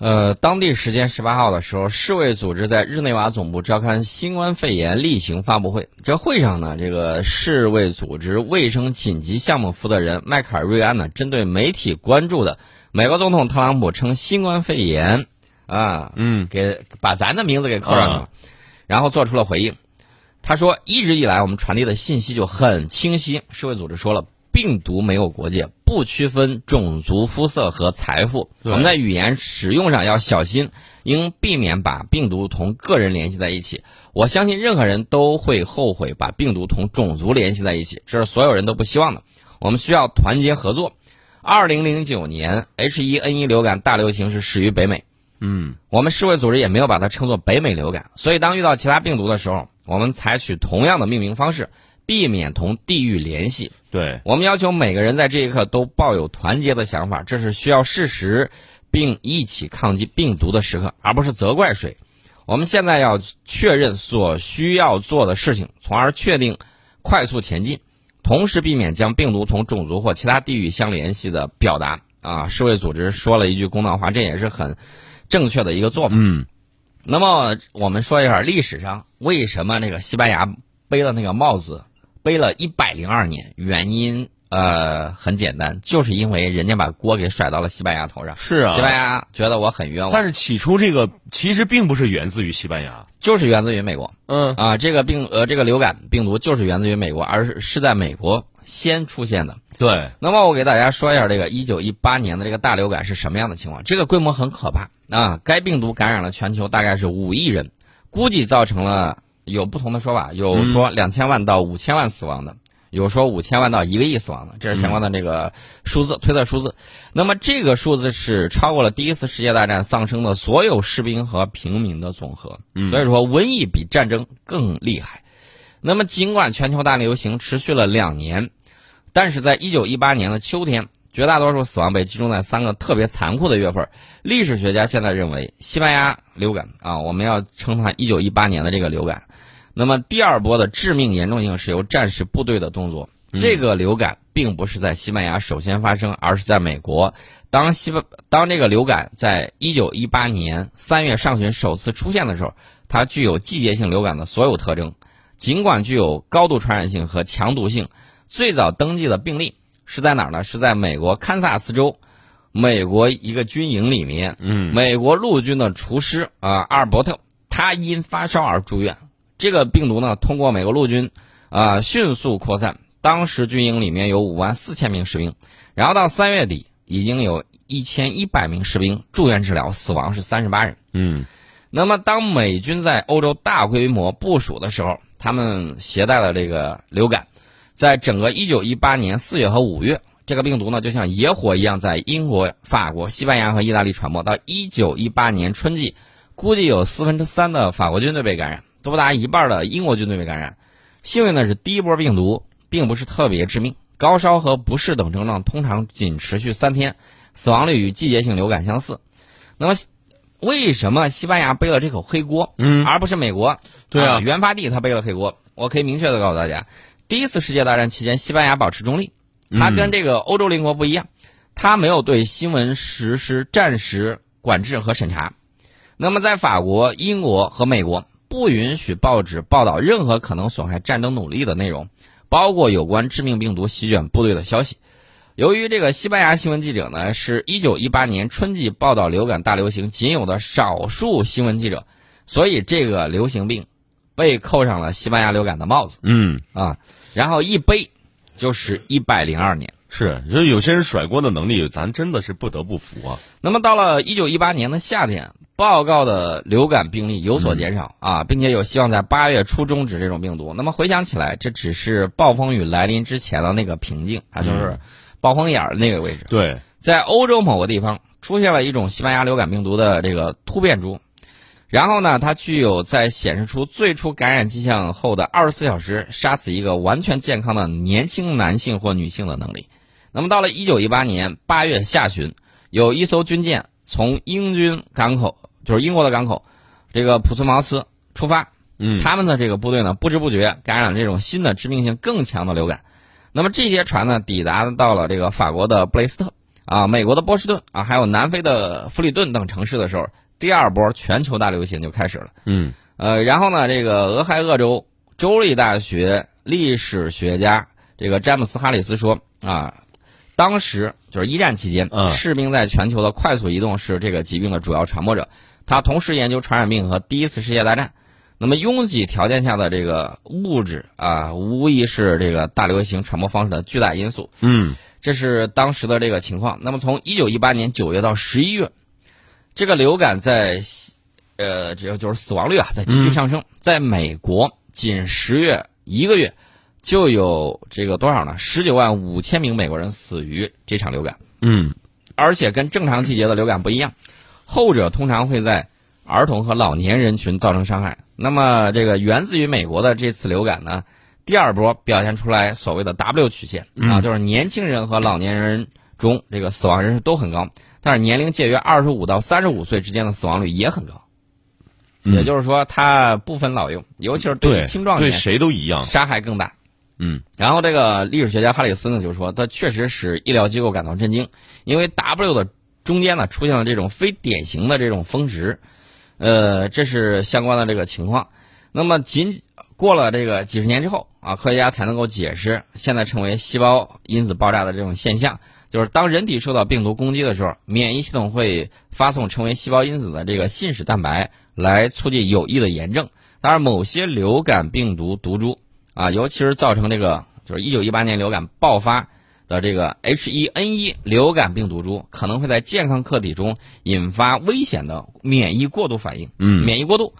呃，当地时间十八号的时候，世卫组织在日内瓦总部召开新冠肺炎例行发布会。这会上呢，这个世卫组织卫生紧急项目负责人迈克尔·瑞安呢，针对媒体关注的美国总统特朗普称新冠肺炎啊，嗯，给把咱的名字给扣上去了，然后做出了回应。他说，一直以来我们传递的信息就很清晰。世卫组织说了。病毒没有国界，不区分种族、肤色和财富。我们在语言使用上要小心，应避免把病毒同个人联系在一起。我相信任何人都会后悔把病毒同种族联系在一起，这是所有人都不希望的。我们需要团结合作。二零零九年 H1N1 流感大流行是始于北美，嗯，我们世卫组织也没有把它称作北美流感。所以当遇到其他病毒的时候，我们采取同样的命名方式。避免同地域联系。对我们要求每个人在这一刻都抱有团结的想法，这是需要事实，并一起抗击病毒的时刻，而不是责怪谁。我们现在要确认所需要做的事情，从而确定快速前进，同时避免将病毒同种族或其他地域相联系的表达。啊，世卫组织说了一句公道话，这也是很正确的一个做法。嗯，那么我们说一下历史上为什么那个西班牙背了那个帽子。背了一百零二年，原因呃很简单，就是因为人家把锅给甩到了西班牙头上。是啊，西班牙觉得我很冤枉。但是起初这个其实并不是源自于西班牙，就是源自于美国。嗯啊，这个病呃这个流感病毒就是源自于美国，而是是在美国先出现的。对。那么我给大家说一下这个一九一八年的这个大流感是什么样的情况。这个规模很可怕啊！该病毒感染了全球大概是五亿人，估计造成了。有不同的说法，有说两千万到五千万死亡的，有说五千万到一个亿死亡的，这是相关的这个数字推测数字。那么这个数字是超过了第一次世界大战丧生的所有士兵和平民的总和。所以说，瘟疫比战争更厉害。那么尽管全球大流行持续了两年，但是在一九一八年的秋天。绝大多数死亡被集中在三个特别残酷的月份。历史学家现在认为，西班牙流感啊，我们要称它1918年的这个流感。那么第二波的致命严重性是由战时部队的动作。这个流感并不是在西班牙首先发生，而是在美国。当西班当这个流感在1918年3月上旬首次出现的时候，它具有季节性流感的所有特征。尽管具有高度传染性和强毒性，最早登记的病例。是在哪儿呢？是在美国堪萨斯州，美国一个军营里面。嗯，美国陆军的厨师啊，阿尔伯特，他因发烧而住院。这个病毒呢，通过美国陆军啊迅速扩散。当时军营里面有五万四千名士兵，然后到三月底，已经有一千一百名士兵住院治疗，死亡是三十八人。嗯，那么当美军在欧洲大规模部署的时候，他们携带了这个流感。在整个一九一八年四月和五月，这个病毒呢就像野火一样，在英国、法国、西班牙和意大利传播。到一九一八年春季，估计有四分之三的法国军队被感染，多达一半的英国军队被感染。幸运的是，第一波病毒并不是特别致命，高烧和不适等症状通常仅持续三天，死亡率与季节性流感相似。那么，为什么西班牙背了这口黑锅，嗯，而不是美国？对啊，原发地他背了黑锅。我可以明确的告诉大家。第一次世界大战期间，西班牙保持中立，它跟这个欧洲邻国不一样，它没有对新闻实施战时管制和审查。那么，在法国、英国和美国，不允许报纸报道任何可能损害战争努力的内容，包括有关致命病毒席卷部队的消息。由于这个西班牙新闻记者呢，是一九一八年春季报道流感大流行仅有的少数新闻记者，所以这个流行病被扣上了西班牙流感的帽子。嗯啊。然后一背，就是一百零二年。是，就有些人甩锅的能力，咱真的是不得不服啊。那么到了一九一八年的夏天，报告的流感病例有所减少啊，并且有希望在八月初终止这种病毒。那么回想起来，这只是暴风雨来临之前的那个平静，它就是暴风眼儿那个位置。对，在欧洲某个地方出现了一种西班牙流感病毒的这个突变株。然后呢，它具有在显示出最初感染迹象后的二十四小时杀死一个完全健康的年轻男性或女性的能力。那么到了一九一八年八月下旬，有一艘军舰从英军港口，就是英国的港口，这个普斯茅斯出发。嗯，他们的这个部队呢，不知不觉感染了这种新的致命性更强的流感。那么这些船呢，抵达到了这个法国的布雷斯特。啊，美国的波士顿啊，还有南非的弗里顿等城市的时候，第二波全球大流行就开始了。嗯，呃，然后呢，这个俄亥俄州州立大学历史学家这个詹姆斯哈里斯说啊，当时就是一战期间，嗯士兵在全球的快速移动是这个疾病的主要传播者。他同时研究传染病和第一次世界大战。那么拥挤条件下的这个物质啊，无疑是这个大流行传播方式的巨大因素。嗯，这是当时的这个情况。那么从一九一八年九月到十一月，这个流感在呃，这个就是死亡率啊，在急剧上升。在美国，仅十月一个月，就有这个多少呢？十九万五千名美国人死于这场流感。嗯，而且跟正常季节的流感不一样，后者通常会在儿童和老年人群造成伤害。那么，这个源自于美国的这次流感呢，第二波表现出来所谓的 W 曲线啊，就是年轻人和老年人中这个死亡人数都很高，但是年龄介于二十五到三十五岁之间的死亡率也很高。嗯也就是说，它不分老幼，尤其是对于青壮年对年谁都一样。杀害更大。嗯然后这个历史学家哈里斯呢就说，他确实使医疗机构感到震惊，因为 W 的中间呢出现了这种非典型的这种峰值，呃，这是相关的这个情况。那么仅过了这个几十年之后啊，科学家才能够解释现在称为细胞因子爆炸的这种现象，就是当人体受到病毒攻击的时候，免疫系统会发送成为细胞因子的这个信使蛋白来促进有益的炎症。当然，某些流感病毒毒株啊，尤其是造成这个就是一九一八年流感爆发的这个 H1N1 流感病毒株，可能会在健康客体中引发危险的免疫过度反应。嗯免疫过度。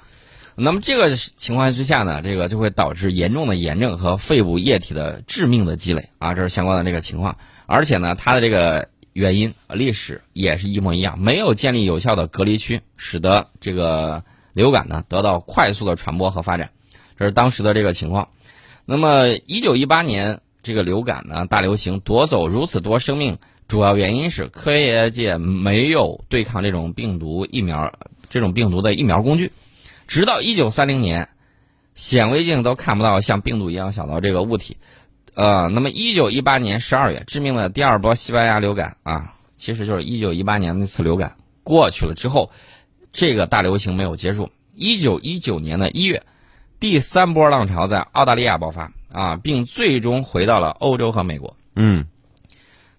那么这个情况之下呢，这个就会导致严重的炎症和肺部液体的致命的积累啊，这是相关的这个情况。而且呢，它的这个原因历史也是一模一样，没有建立有效的隔离区，使得这个流感呢得到快速的传播和发展，这是当时的这个情况。那么，一九一八年这个流感呢大流行夺走如此多生命，主要原因是科学界没有对抗这种病毒疫苗这种病毒的疫苗工具。直到一九三零年，显微镜都看不到像病毒一样小的这个物体。呃，那么一九一八年十二月，致命的第二波西班牙流感啊，其实就是一九一八年那次流感过去了之后，这个大流行没有结束。一九一九年的一月，第三波浪潮在澳大利亚爆发啊，并最终回到了欧洲和美国。嗯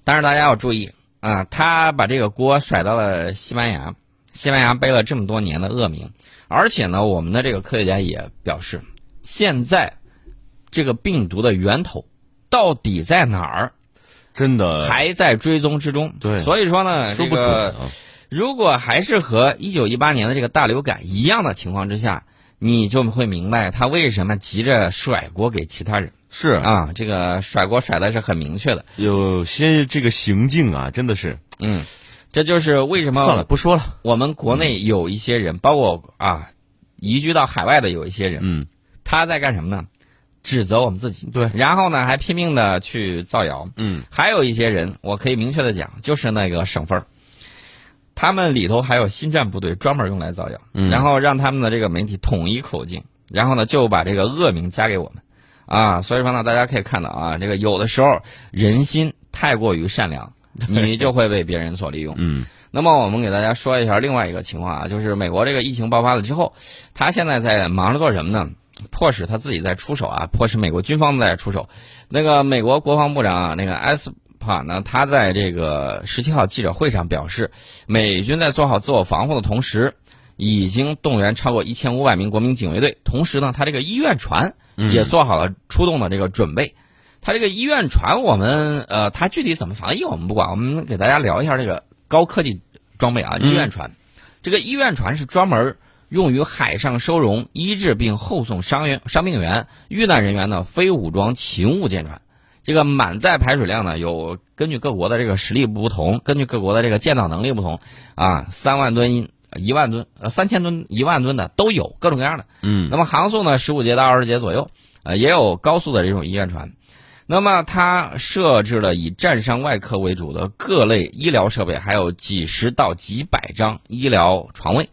但是大家要注意啊，他把这个锅甩到了西班牙，西班牙背了这么多年的恶名，而且呢，我们的这个科学家也表示，现在这个病毒的源头到底在哪儿，真的还在追踪之中。对所以说呢，说不准这个啊。如果还是和一九一八年的这个大流感一样的情况之下，你就会明白他为什么急着甩锅给其他人是啊，这个甩锅甩的是很明确的。有些这个行径啊，真的是嗯，这就是为什么算了，不说了。我们国内有一些人，包括啊移居到海外的有一些人，嗯，他在干什么呢？指责我们自己，对。然后呢还拼命的去造谣。嗯，还有一些人，我可以明确的讲，就是那个省份儿，他们里头还有新战部队专门用来造谣，嗯。然后让他们的这个媒体统一口径，然后呢就把这个恶名加给我们，啊，所以说呢，大家可以看到啊，这个有的时候人心太过于善良，你就会被别人所利用。嗯。那么我们给大家说一下另外一个情况啊，就是美国这个疫情爆发了之后，他现在在忙着做什么呢？迫使他自己在出手啊，迫使美国军方在出手。那个美国国防部长啊，那个埃斯帕呢，他在这个十七号记者会上表示，美军在做好自我防护的同时，已经动员超过一千五百名国民警卫队，同时呢，他这个医院船也做好了出动的这个准备。他这个医院船，我们呃，他具体怎么防疫我们不管，我们给大家聊一下这个高科技装备啊，医院船。这个医院船是专门用于海上收容、医治并后送伤员、伤病员、遇难人员的非武装勤务舰船。这个满载排水量呢，有根据各国的这个实力不同，根据各国的这个建造能力不同，啊，三万吨、一万吨、呃三千吨、一万吨的都有，各种各样的。嗯那么航速呢，十五节到二十节左右，呃，也有高速的这种医院船。那么它设置了以战伤外科为主的各类医疗设备，还有几十到几百张医疗床位。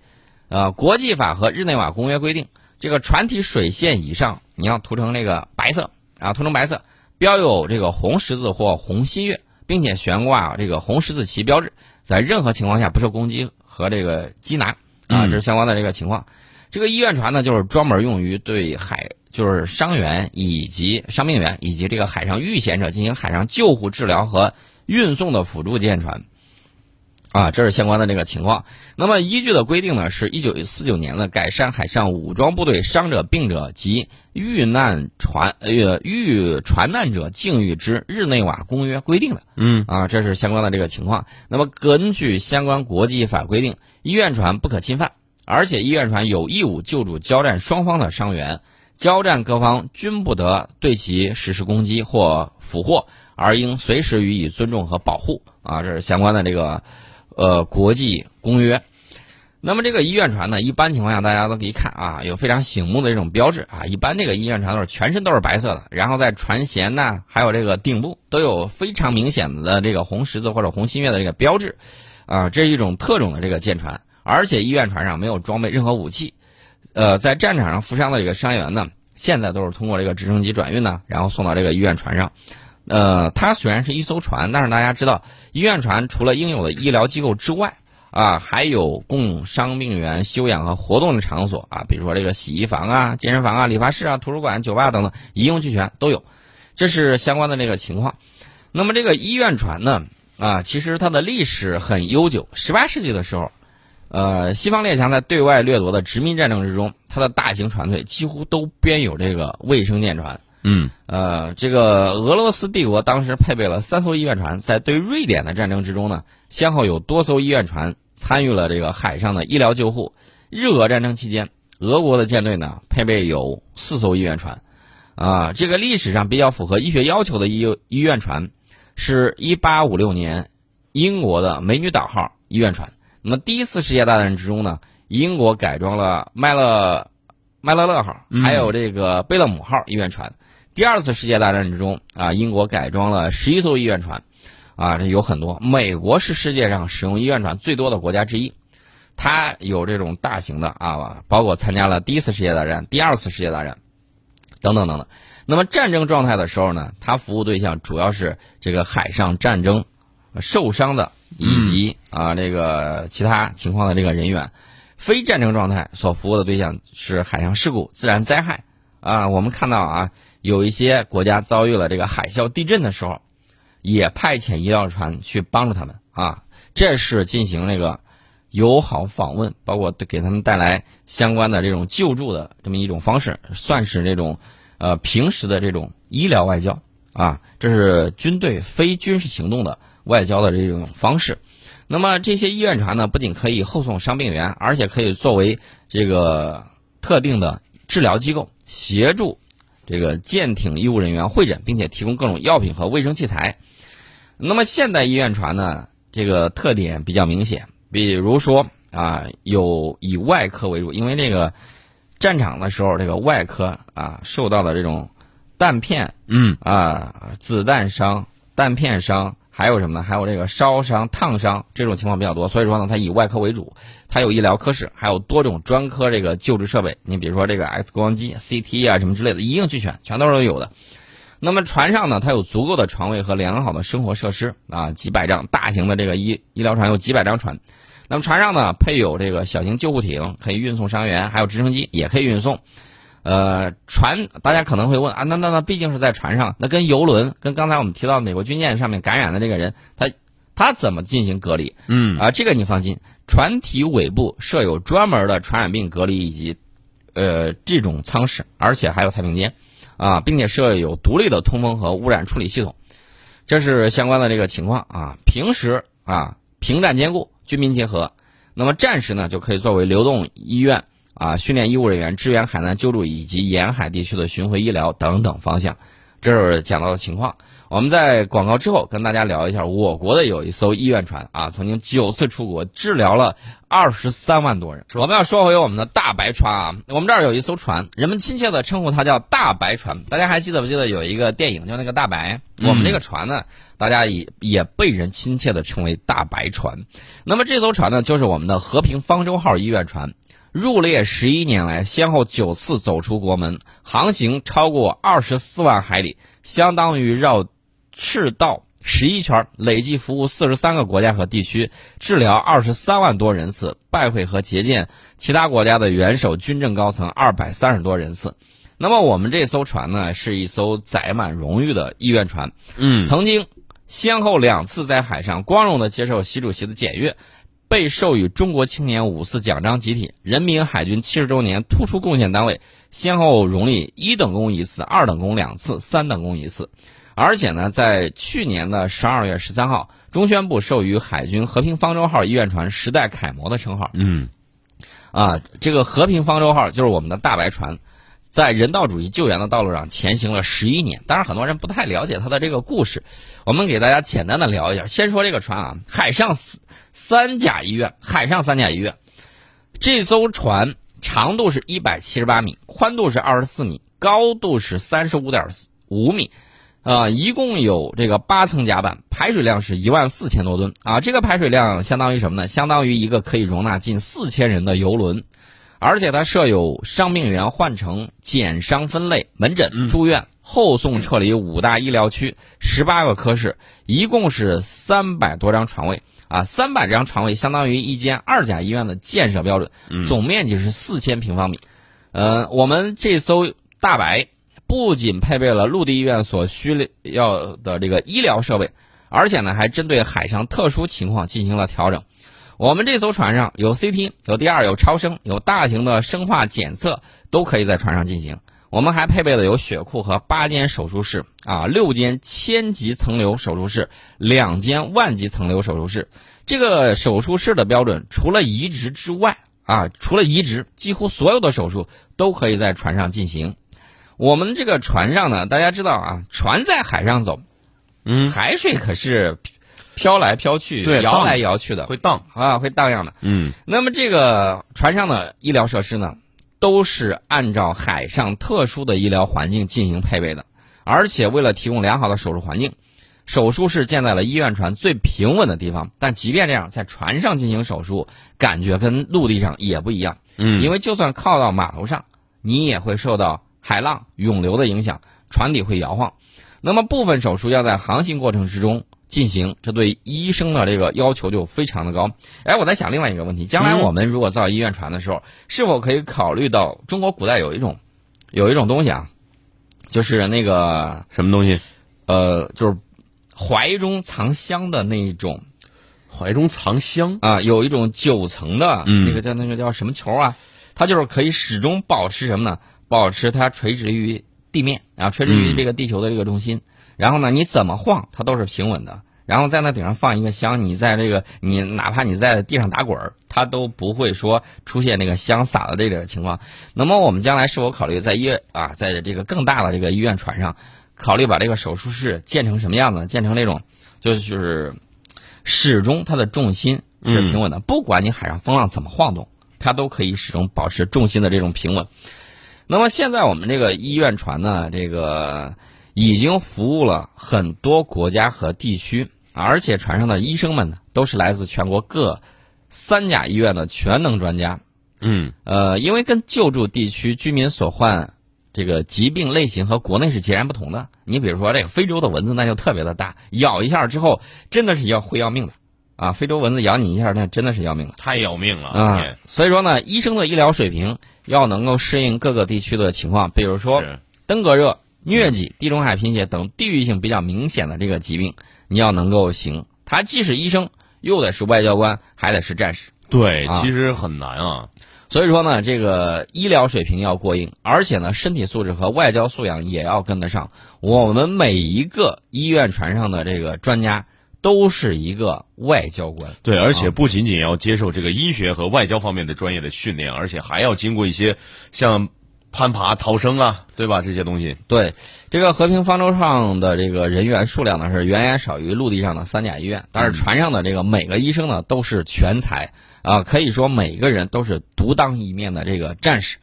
呃，国际法和日内瓦公约规定，这个船体水线以上，你要涂成那个白色啊，涂成白色，标有这个红十字或红新月，并且悬挂这个红十字旗标志，在任何情况下不受攻击和这个缉拿啊，这是相关的这个情况。这个医院船呢，就是专门用于对海，就是伤员以及伤病员以及这个海上遇险者进行海上救护、治疗和运送的辅助舰船。啊，这是相关的这个情况。那么依据的规定呢，是一九四九年的《改善海上武装部队伤者、病者及遇难船呃遇船难者境遇之日内瓦公约》规定的。嗯，啊，这是相关的这个情况。那么根据相关国际法规定，医院船不可侵犯，而且医院船有义务救助交战双方的伤员，交战各方均不得对其实施攻击或俘获，而应随时予以尊重和保护。啊，这是相关的这个。呃，国际公约。那么这个医院船呢，一般情况下大家都可以看啊，有非常醒目的这种标志啊。一般这个医院船都是全身都是白色的，然后在船舷呢，还有这个顶部都有非常明显的这个红十字或者红新月的这个标志，啊，这是一种特种的这个舰船。而且医院船上没有装备任何武器，呃，在战场上负伤的这个伤员呢，现在都是通过这个直升机转运呢，然后送到这个医院船上。呃，它虽然是一艘船，但是大家知道，医院船除了应有的医疗机构之外，啊，还有供伤病员休养和活动的场所啊，比如说这个洗衣房啊、健身房啊、理发室啊、图书馆、酒吧等等，一应俱全都有，这是相关的这个情况。那么这个医院船呢，啊，其实它的历史很悠久。十八世纪的时候，呃，西方列强在对外掠夺的殖民战争之中，它的大型船队几乎都编有这个卫生舰船。嗯，呃，这个俄罗斯帝国当时配备了三艘医院船，在对瑞典的战争之中呢，先后有多艘医院船参与了这个海上的医疗救护。日俄战争期间，俄国的舰队呢配备有四艘医院船，啊，这个历史上比较符合医学要求的医医院船，是一八五六年英国的美女岛号医院船。那么第一次世界大战之中呢，英国改装了麦勒麦勒勒号，还有这个贝勒姆号医院船。第二次世界大战之中啊，英国改装了十一艘医院船，啊，这有很多。美国是世界上使用医院船最多的国家之一，它有这种大型的啊，包括参加了第一次世界大战、第二次世界大战，等等等等。那么战争状态的时候呢，它服务对象主要是这个海上战争受伤的以及啊这个其他情况的这个人员。非战争状态所服务的对象是海上事故、自然灾害啊。我们看到啊。有一些国家遭遇了这个海啸、地震的时候，也派遣医疗船去帮助他们啊。这是进行那个友好访问，包括给他们带来相关的这种救助的这么一种方式，算是这种呃平时的这种医疗外交啊。这是军队非军事行动的外交的这种方式。那么这些医院船呢，不仅可以后送伤病员，而且可以作为这个特定的治疗机构协助。这个舰艇医务人员会诊，并且提供各种药品和卫生器材。那么现代医院船呢？这个特点比较明显，比如说啊，有以外科为主，因为这个战场的时候，这个外科啊受到的这种弹片，嗯啊子弹伤、弹片伤。还有什么呢？还有这个烧伤、烫伤这种情况比较多，所以说呢，它以外科为主，它有医疗科室，还有多种专科这个救治设备。你比如说这个 X 光机、CT 啊什么之类的，一应俱全，全都是有的。那么船上呢，它有足够的床位和良好的生活设施啊，几百张大型的这个医医疗船有几百张船。那么船上呢，配有这个小型救护艇，可以运送伤员，还有直升机也可以运送。呃，船大家可能会问啊，那那那毕竟是在船上，那跟游轮，跟刚才我们提到美国军舰上面感染的这个人，他他怎么进行隔离？嗯啊，这个你放心，船体尾部设有专门的传染病隔离以及呃这种舱室，而且还有太平间啊，并且设有独立的通风和污染处理系统，这是相关的这个情况啊。平时啊，平战兼顾，军民结合，那么战时呢，就可以作为流动医院。啊，训练医务人员支援海南救助以及沿海地区的巡回医疗等等方向，这是讲到的情况。我们在广告之后跟大家聊一下，我国的有一艘医院船啊，曾经九次出国治疗了二十三万多人。我们要说回我们的大白船啊，我们这儿有一艘船，人们亲切的称呼它叫大白船。大家还记得不记得有一个电影叫那个大白？我们这个船呢，大家也也被人亲切的称为大白船。那么这艘船呢，就是我们的和平方舟号医院船。入列十一年来，先后九次走出国门，航行超过二十四万海里，相当于绕赤道十一圈，累计服务四十三个国家和地区，治疗二十三万多人次，拜会和接见其他国家的元首、军政高层二百三十多人次。那么我们这艘船呢，是一艘载满荣誉的医院船，嗯，曾经先后两次在海上光荣地接受习主席的检阅，被授予中国青年五四奖章集体、人民海军七十周年突出贡献单位，先后荣立一等功一次、二等功两次、三等功一次。而且呢，在去年的十二月十三号，中宣部授予海军和平方舟号医院船时代楷模的称号。嗯，啊，这个和平方舟号就是我们的大白船，在人道主义救援的道路上前行了十一年。当然，很多人不太了解它的这个故事，我们给大家简单的聊一下。先说这个船啊，海上三甲医院，海上三甲医院，这艘船长度是一百七十八米，宽度是二十四米，高度是三十五点五米。啊，一共有这个八层甲板，排水量是一万四千多吨啊！这个排水量相当于什么呢？相当于一个可以容纳近四千人的游轮，而且它设有伤病员换乘、减伤分类、门诊、住院、后送撤离五大医疗区，十八个科室，一共是三百多张床位啊！三百张床位相当于一间二甲医院的建设标准，总面积是四千平方米。呃，我们这艘大白。不仅配备了陆地医院所需要的这个医疗设备，而且呢，还针对海上特殊情况进行了调整。我们这艘船上有 CT、有 DR、有超声、有大型的生化检测，都可以在船上进行。我们还配备了有血库和八间手术室啊，六间千级层流手术室，两间万级层流手术室。这个手术室的标准，除了移植之外啊，除了移植，几乎所有的手术都可以在船上进行。我们这个船上呢，大家知道啊，船在海上走，嗯，海水可是飘来飘去、对摇来摇去的，会荡啊，会荡漾的。嗯，那么这个船上的医疗设施呢，都是按照海上特殊的医疗环境进行配备的，而且为了提供良好的手术环境，手术室建在了医院船最平稳的地方。但即便这样，在船上进行手术，感觉跟陆地上也不一样。嗯，因为就算靠到码头上，你也会受到。海浪涌流的影响，船底会摇晃。那么部分手术要在航行过程之中进行，这对医生的这个要求就非常的高。哎，我在想另外一个问题：将来我们如果造医院船的时候，是否可以考虑到中国古代有一种有一种东西啊，就是那个什么东西？呃，就是怀中藏香的那种，怀中藏香啊，有一种九层的嗯那个叫那个叫什么球啊？它就是可以始终保持什么呢？保持它垂直于地面啊，垂直于这个地球的这个中心。然后呢，你怎么晃它都是平稳的。然后在那顶上放一个香，你在这个你哪怕你在地上打滚儿，它都不会说出现那个香洒的这个情况。那么我们将来是否考虑在医院啊，在这个更大的这个医院船上，考虑把这个手术室建成什么样子？建成那种就是始终它的重心是平稳的，不管你海上风浪怎么晃动，它都可以始终保持重心的这种平稳。那么现在我们这个医院船呢，这个已经服务了很多国家和地区，而且船上的医生们呢，都是来自全国各三甲医院的全能专家。嗯，呃，因为跟救助地区居民所患这个疾病类型和国内是截然不同的。你比如说这个非洲的蚊子，那就特别的大，咬一下之后真的是要会要命的啊！非洲蚊子咬你一下，那真的是要命的。太要命了啊！所以说呢，医生的医疗水平要能够适应各个地区的情况，比如说登革热、疟疾、地中海贫血等地域性比较明显的这个疾病，你要能够行。他既是医生，又得是外交官，还得是战士。对，啊其实很难啊。所以说呢，这个医疗水平要过硬，而且呢，身体素质和外交素养也要跟得上。我们每一个医院船上的这个专家都是一个外交官。对，而且不仅仅要接受这个医学和外交方面的专业的训练，而且还要经过一些像攀爬、逃生啊，对吧？这些东西。对，这个和平方舟上的这个人员数量呢是远远少于陆地上的三甲医院，但是船上的这个每个医生呢都是全才啊，可以说每个人都是独当一面的这个战士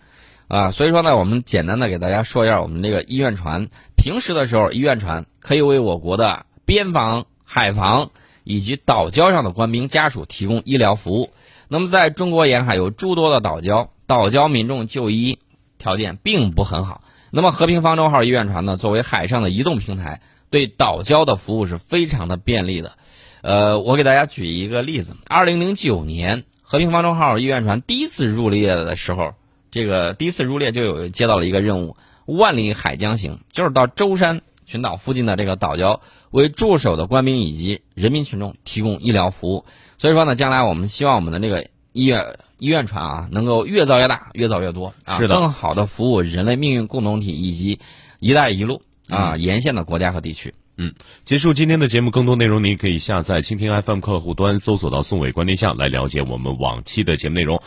啊。所以说呢，我们简单的给大家说一下我们这个医院船。平时的时候，医院船可以为我国的边防、海防以及岛礁上的官兵家属提供医疗服务。那么，在中国沿海有诸多的岛礁，岛礁民众就医条件并不很好。那么，和平方舟号医院船呢，作为海上的移动平台，对岛礁的服务是非常的便利的。呃，我给大家举一个例子：二零零九年和平方舟号医院船第一次入列的时候，这个第一次入列就有接到了一个任务——万里海疆行，就是到舟山群岛附近的这个岛礁，为驻守的官兵以及人民群众提供医疗服务。所以说呢，将来我们希望我们的这个医院医院船啊，能够越造越大，越造越多啊，是的更好的服务人类命运共同体以及“一带一路”啊沿线的国家和地区。嗯，结束今天的节目，更多内容您可以下载蜻蜓 FM 客户端，搜索到“宋伟观天下”来了解我们往期的节目内容。